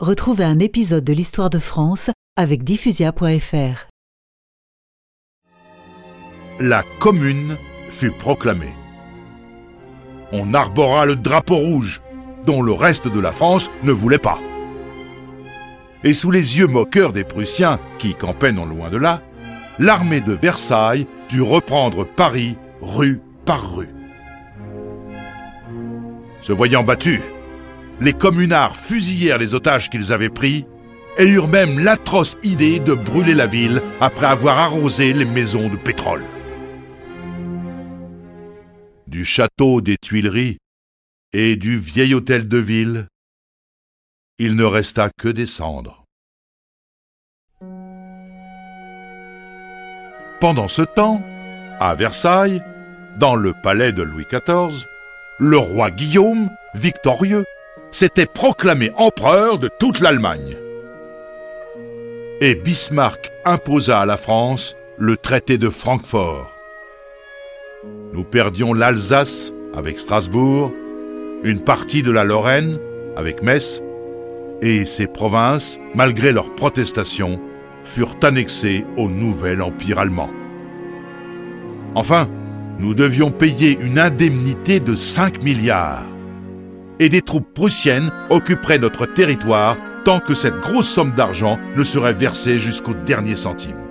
Retrouvez un épisode de l'Histoire de France avec diffusia.fr. La Commune fut proclamée. On arbora le drapeau rouge, dont le reste de la France ne voulait pas. Et sous les yeux moqueurs des Prussiens, qui campaient non loin de là, l'armée de Versailles dut reprendre Paris rue par rue. Se voyant battus, les communards fusillèrent les otages qu'ils avaient pris et eurent même l'atroce idée de brûler la ville après avoir arrosé les maisons de pétrole. Du château des Tuileries et du vieil hôtel de ville, il ne resta que des cendres. Pendant ce temps, à Versailles, dans le palais de Louis XIV, le roi Guillaume, victorieux, s'était proclamé empereur de toute l'Allemagne. Et Bismarck imposa à la France le traité de Francfort. Nous perdions l'Alsace avec Strasbourg, une partie de la Lorraine avec Metz, et ces provinces, malgré leurs protestations, furent annexées au nouvel empire allemand. Enfin, nous devions payer une indemnité de 5 milliards et des troupes prussiennes occuperaient notre territoire tant que cette grosse somme d'argent ne serait versée jusqu'au dernier centime.